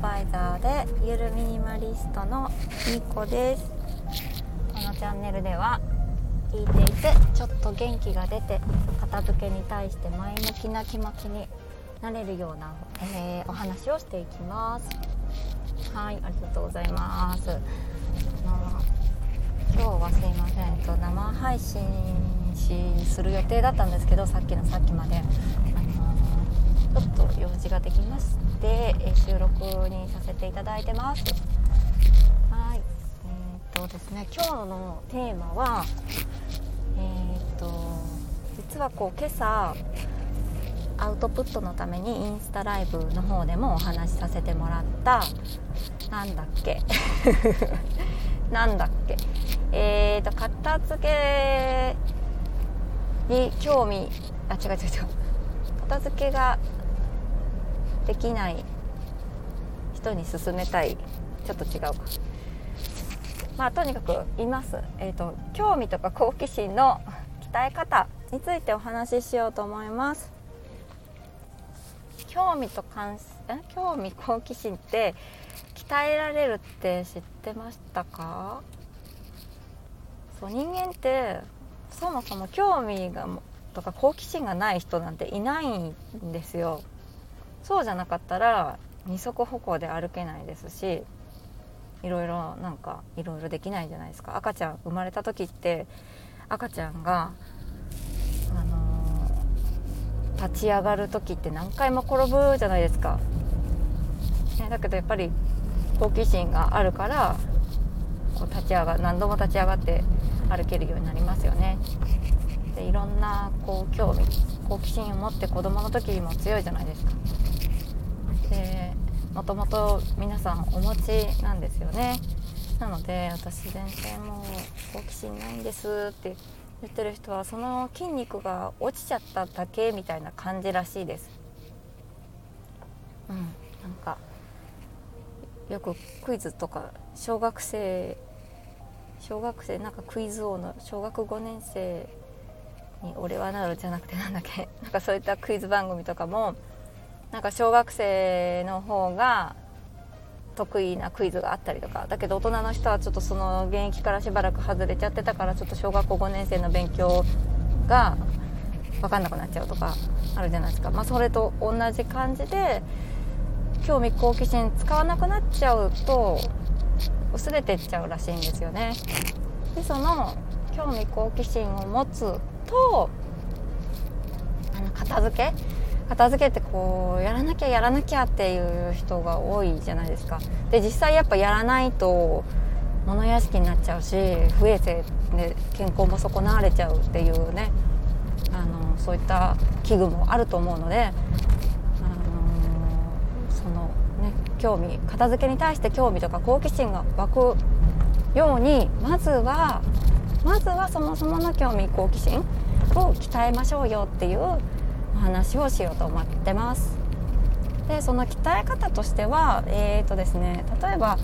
バイザーでゆるミニマリストのみこです。このチャンネルでは聞いていてちょっと元気が出て片付けに対して前向きな気持ちになれるような、えー、お話をしていきます。はいありがとうございます。今日はすいません。と生配信する予定だったんですけどさっきのさっきまで、ちょっと用事ができまして、え収録にさせていただいてます。はい。えー、っとですね今日のテーマはえー、っと実はこう今朝アウトプットのためにインスタライブの方でもお話しさせてもらった。なんだっけ？なんだっけ？えーと片付けに興味あ違う違う違う。片付けができない人に勧めたい。ちょっと違うか。まあとにかくいます、えーと、興味とか好奇心の鍛え方についてお話ししようと思います。興味と関え？興味好奇心って鍛えられるって知ってましたか？そう人間ってそもそも興味がとか好奇心がない人なんていないんですよ。そうじゃなかったら二足歩行で歩けないですしいろいろなんかいろいろできないじゃないですか。赤ちゃん生まれた時って赤ちゃんがあのー、立ち上がる時って何回も転ぶじゃないですか、ね、だけどやっぱり好奇心があるからこう立ち上が何度も立ち上がって歩けるようになりますよね。でいろんなこう興味好奇心を持って子どもの時にも強いじゃないですか。でもともと皆さんお持ちなんですよね。なので私全然もう好奇心ないんですって言ってる人はその筋肉が落ちちゃっただけみたいな感じらしいです。うんなんかよくクイズとか小学生小学生なんかクイズ王の小学5年生に「俺はなる」じゃなくてなんだっけ。なんかそういったクイズ番組とかもなんか小学生の方が得意なクイズがあったりとかだけど大人の人はちょっとその現役からしばらく外れちゃってたからちょっと小学校5年生の勉強が分かんなくなっちゃうとかあるじゃないですか、まあ、それと同じ感じで興味好奇心使わなくなっちゃうと薄れてっちゃうらしいんですよね。でその興味好奇心を持つとあの片付け片付けてこうやらなきゃやらなきゃっていう人が多いじゃないですか。で実際やっぱやらないと物屋敷になっちゃうし不衛生で健康も損なわれちゃうっていうねあのそういった器具もあると思うので、あのそのね興味片付けに対して興味とか好奇心が湧くようにまずはまずはそもそもの興味好奇心を鍛えましょうよっていう話をしようと思ってます。でその鍛え方としてはえーとですね例えば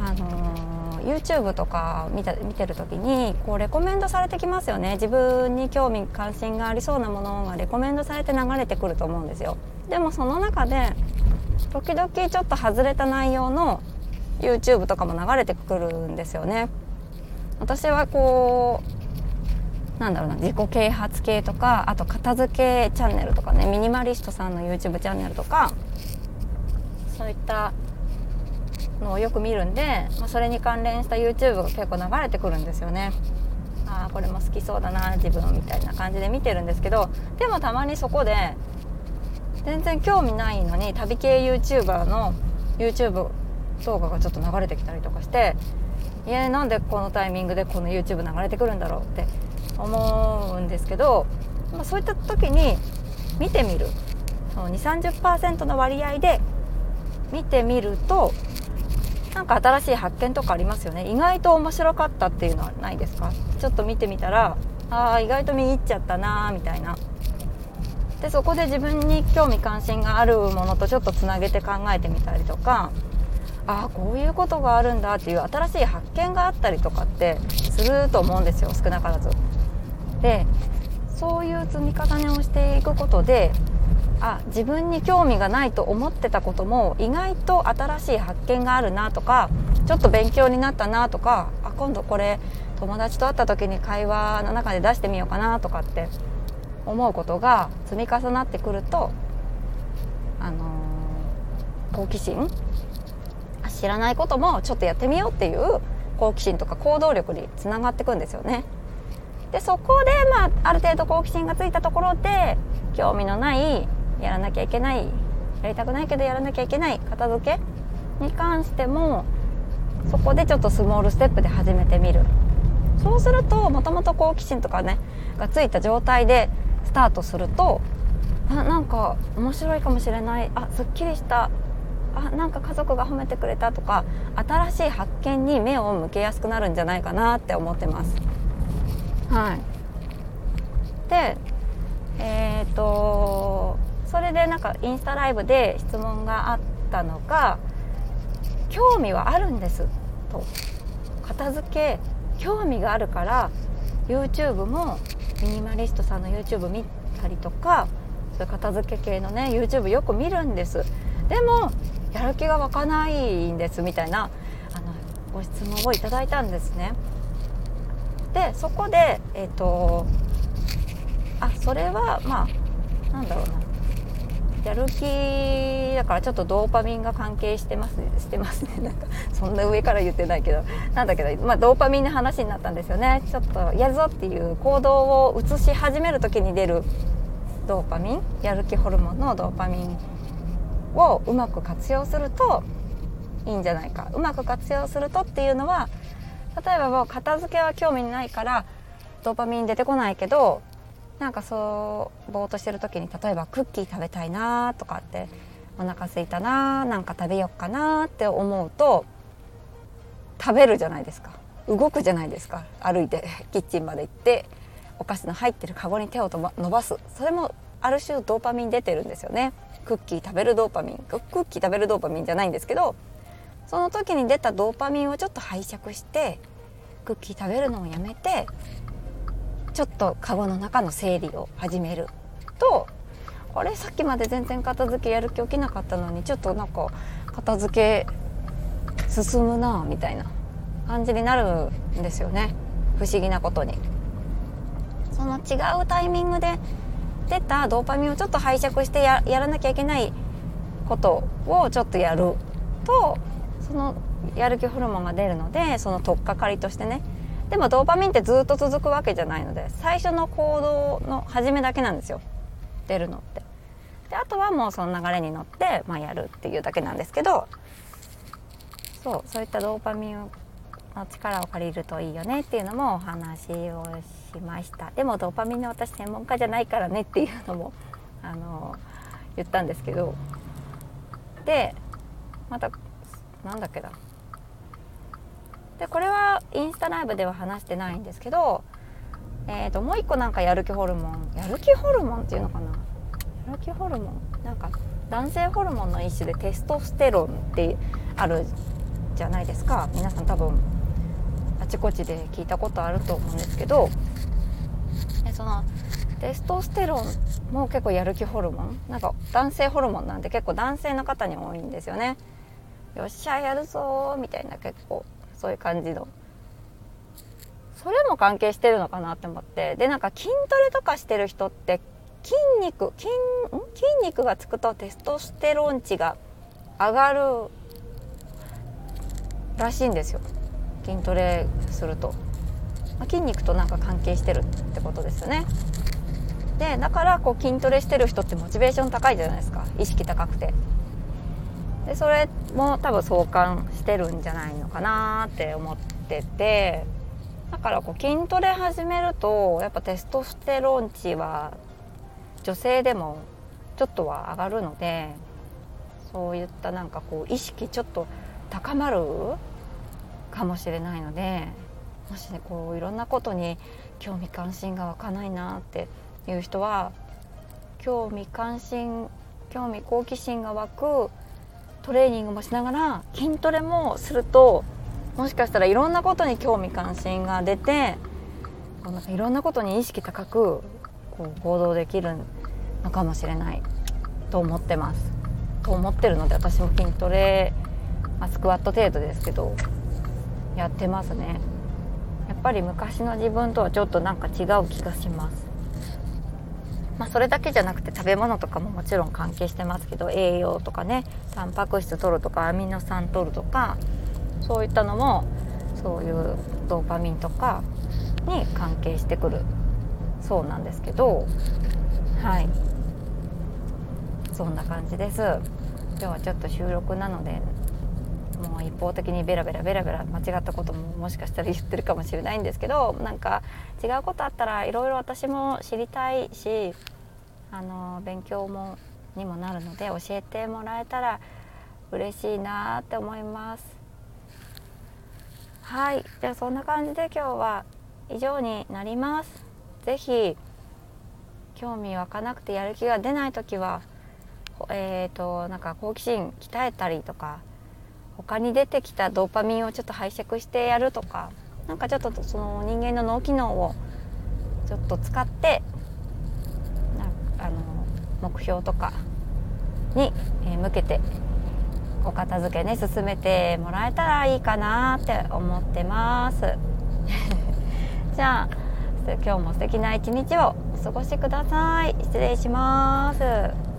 あのー、YouTube とか見た見てる時にこうレコメンドされてきますよね。自分に興味関心がありそうなものがレコメンドされて流れてくると思うんですよ。でもその中で時々ちょっと外れた内容の YouTube とかも流れてくるんですよね。私はこうなんだろうな自己啓発系とかあと片付けチャンネルとかねミニマリストさんの YouTube チャンネルとかそういったのをよく見るんで、まあ、それに関連した YouTube が結構流れてくるんですよね。ああこれも好きそうだな自分みたいな感じで見てるんですけどでもたまにそこで全然興味ないのに旅系 YouTuber の YouTube 動画がちょっと流れてきたりとかしていやなんでこのタイミングでこの YouTube 流れてくるんだろうって思うんですけど、まあ、そういった時に見てみる。2 3 0の割合で見てみるとなんか新しい発見とかありますよね。意外と面白かったっていうのはないですか？ちょっと見てみたらあ意外と見入っちゃったなみたいな。でそこで自分に興味関心があるものとちょっとつなげて考えてみたりとかああこういうことがあるんだっていう新しい発見があったりとかってすると思うんですよ少なからず。でそういう積み重ねをしていくことであ自分に興味がないと思ってたことも意外と新しい発見があるなとかちょっと勉強になったなとかあ今度これ友達と会った時に会話の中で出してみようかなとかって思うことが積み重なってくるとあのー、好奇心知らないこともちょっとやってみようっていう好奇心とか行動力につながってくんですよね。でそこで、まあ、ある程度好奇心がついたところで興味のないやらなきゃいけないやりたくないけどやらなきゃいけない片付けに関してもそこでちょっとスモールステップで始めてみる。そうするともともと好奇心とかねがついた状態でスタートするとあなんか面白いかもしれない。あすっきりした。あなんか家族が褒めてくれたとか新しい発見に目を向けやすくなるんじゃないかなって思ってます。はい、でえっ、ー、とそれでなんかインスタライブで質問があったのが「興味はあるんです」と「片付け興味があるから YouTube もミニマリストさんの YouTube 見たりとかそういう片付け系のね YouTube よく見るんです。でもやる気が湧かないんですみたいなあのご質問をいただいたんですね。でそこでえっ、ー、とあそれはまあなんだろうな。やる気だからちょっとドーパミンが関係してます してますね。なんかそんな上から言ってないけど。なんだけど、まあ、ドーパミンの話になったんですよね。ちょっとやるぞっていう行動を移し始める時に出るドーパミン。やる気ホルモンのドーパミンをうまく活用するといいんじゃないか。うまく活用するとっていうのは例えばもう片付けは興味ないからドーパミン出てこないけどなんかそうぼーっとしてる時に例えばクッキー食べたいなとかってお腹すいたななんか食べよっかなって思うと食べるじゃないですか。動くじゃないですか。歩いて キッチンまで行ってお菓子の入ってるカゴに手を伸ばす。それもある種ドーパミン出てるんですよね。クッキー食べるドーパミン。クッキー食べるドーパミンじゃないんですけどその時に出たドーパミンをちょっと拝借してクッキー食べるのをやめてちょっとカゴの中の整理を始めるとあれ？さっきまで全然片付けやる気起きなかったのにちょっとなんか片付け進むなみたいな感じになるんですよね不思議なことに。その違うタイミングで出たドーパミンをちょっと拝借してやらなきゃいけないことをちょっとやるとそのやる気ホルモンが出るのでその取っかかりとしてね。でもドーパミンってずっと続くわけじゃないので最初の行動の始めだけなんですよ。出るのって。であとはもうその流れに乗って、まあ、やるっていうだけなんですけど。そうそういったドーパミンの力を借りるといいよねっていうのもお話をしました。でもドーパミンの私専門家じゃないからねっていうのもあの言ったんですけど。でまたなんだっけな。でこれはインスタライブでは話してないんですけど、えー、ともう一個なんかやる気ホルモンやる気ホルモンっていうのかな。やる気ホルモン？なんか男性ホルモンの一種でテストステロンってあるじゃないですか。皆さん多分あちこちで聞いたことあると思うんですけど。でそのテストステロンも結構やる気ホルモン？なんか男性ホルモンなんで結構男性の方に多いんですよね。よっしゃやるぞみたいな結構そういう感じの。それも関係してるのかなって思って。でなんか筋トレとかしてる人って筋肉筋筋肉がつくとテストステロン値が上がるらしいんですよ。筋トレすると、まあ、筋肉となんか関係してるってことですよね。でだからこう筋トレしてる人ってモチベーション高いじゃないですか。意識高くて。でそれも多分相関してるんじゃないのかなって思ってて。だからこう筋トレ始めるとやっぱテストステロン値は女性でもちょっとは上がるのでそういったなんかこう意識ちょっと高まるかもしれないのでもしねこういろんなことに興味関心が湧かないなっていう人は興味関心興味好奇心が湧くトレーニングもしながら筋トレもするともしかしたらいろんなことに興味関心が出てなんかいろんなことに意識高くこう行動できるのかもしれないと思ってます。と思ってるので私も筋トレ、まあ、スクワット程度ですけどやってますね。やっぱり昔の自分とはちょっとなんか違う気がします。まあ、それだけじゃなくて食べ物とかももちろん関係してますけど栄養とかねタンパク質取るとかアミノ酸取るとかそういったのもそういうドーパミンとかに関係してくる。そうなんですけどはい。そんな感じです。今日はちょっと収録なのでもう一方的にベラベラベラベラ間違ったことももしかしたら言ってるかもしれないんですけどなんか違うことあったらいろいろ私も知りたいしあの勉強もにもなるので教えてもらえたら嬉しいなって思います。はい。じゃあそんな感じで今日は以上になります。是非興味湧かなくてやる気が出ない時はえーとなんか好奇心鍛えたりとか他に出てきたドーパミンをちょっと拝借してやるとかなんかちょっとその人間の脳機能をちょっと使ってあの目標とかに向けてお片付けね進めてもらえたらいいかなって思ってます。じゃあ今日も素敵な一日をお過ごしください。失礼します。